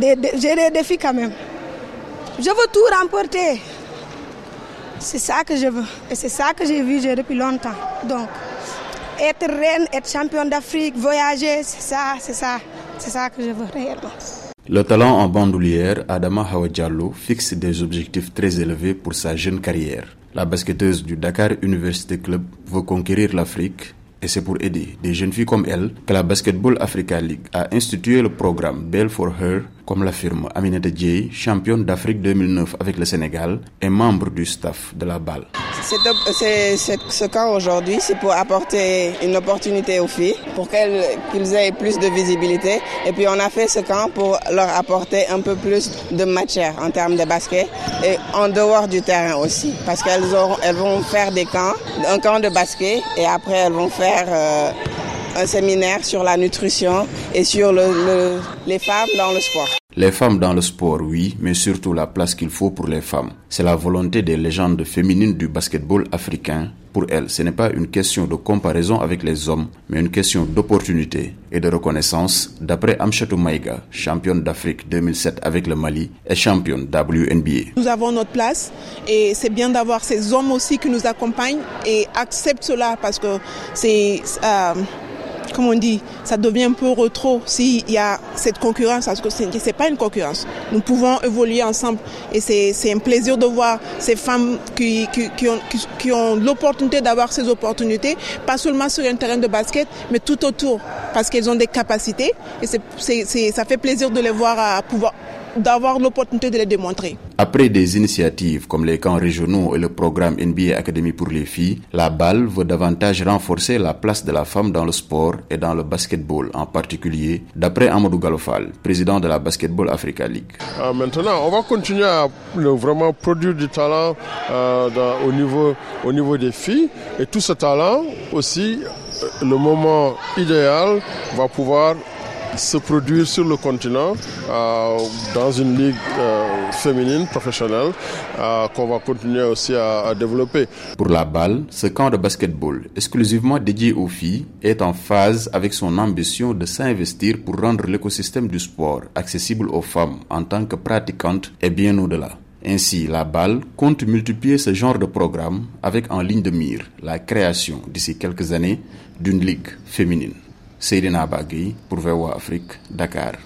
j'ai des défis quand même. Je veux tout remporter. C'est ça que je veux. Et c'est ça que j'ai vu depuis longtemps. Donc, être reine, être championne d'Afrique, voyager, c'est ça, c'est ça. C'est ça que je veux réellement. Le talent en bandoulière, Adama Hawadjallo, fixe des objectifs très élevés pour sa jeune carrière. La basketteuse du Dakar University Club veut conquérir l'Afrique et c'est pour aider des jeunes filles comme elle que la Basketball Africa League a institué le programme Bell for Her, comme l'affirme Aminata Dieye, championne d'Afrique 2009 avec le Sénégal et membre du staff de la balle. Ce camp aujourd'hui, c'est pour apporter une opportunité aux filles, pour qu'elles, qu'ils aient plus de visibilité. Et puis on a fait ce camp pour leur apporter un peu plus de matière en termes de basket et en dehors du terrain aussi, parce qu'elles elles vont faire des camps, un camp de basket et après elles vont faire euh, un séminaire sur la nutrition et sur les femmes dans le sport. Les femmes dans le sport, oui, mais surtout la place qu'il faut pour les femmes. C'est la volonté des légendes féminines du basketball africain. Pour elles, ce n'est pas une question de comparaison avec les hommes, mais une question d'opportunité et de reconnaissance, d'après Amchatou Maïga, championne d'Afrique 2007 avec le Mali et championne WNBA. Nous avons notre place et c'est bien d'avoir ces hommes aussi qui nous accompagnent et acceptent cela parce que c'est... Euh, comme on dit, ça devient un peu retro s'il y a cette concurrence, parce que ce n'est pas une concurrence. Nous pouvons évoluer ensemble et c'est un plaisir de voir ces femmes qui, ont, l'opportunité d'avoir ces opportunités, pas seulement sur un terrain de basket, mais tout autour, parce qu'elles ont des capacités et ça fait plaisir de les voir à pouvoir d'avoir l'opportunité de les démontrer. Après des initiatives comme les camps régionaux et le programme NBA Academy pour les filles, la balle veut davantage renforcer la place de la femme dans le sport et dans le basketball en particulier, d'après Amadou Galofal, président de la Basketball Africa League. Euh, maintenant, on va continuer à vraiment produire du talent euh, au, niveau, au niveau des filles et tout ce talent aussi, euh, le moment idéal va pouvoir se produire sur le continent euh, dans une ligue euh, féminine professionnelle euh, qu'on va continuer aussi à, développer. Pour la balle, ce camp de basketball exclusivement dédié aux filles est en phase avec son ambition de s'investir pour rendre l'écosystème du sport accessible aux femmes en tant que pratiquantes et bien au-delà. Ainsi, la balle compte multiplier ce genre de programme avec en ligne de mire la création d'ici quelques années d'une ligue féminine. Serena Abagui, por VOA África, Dakar.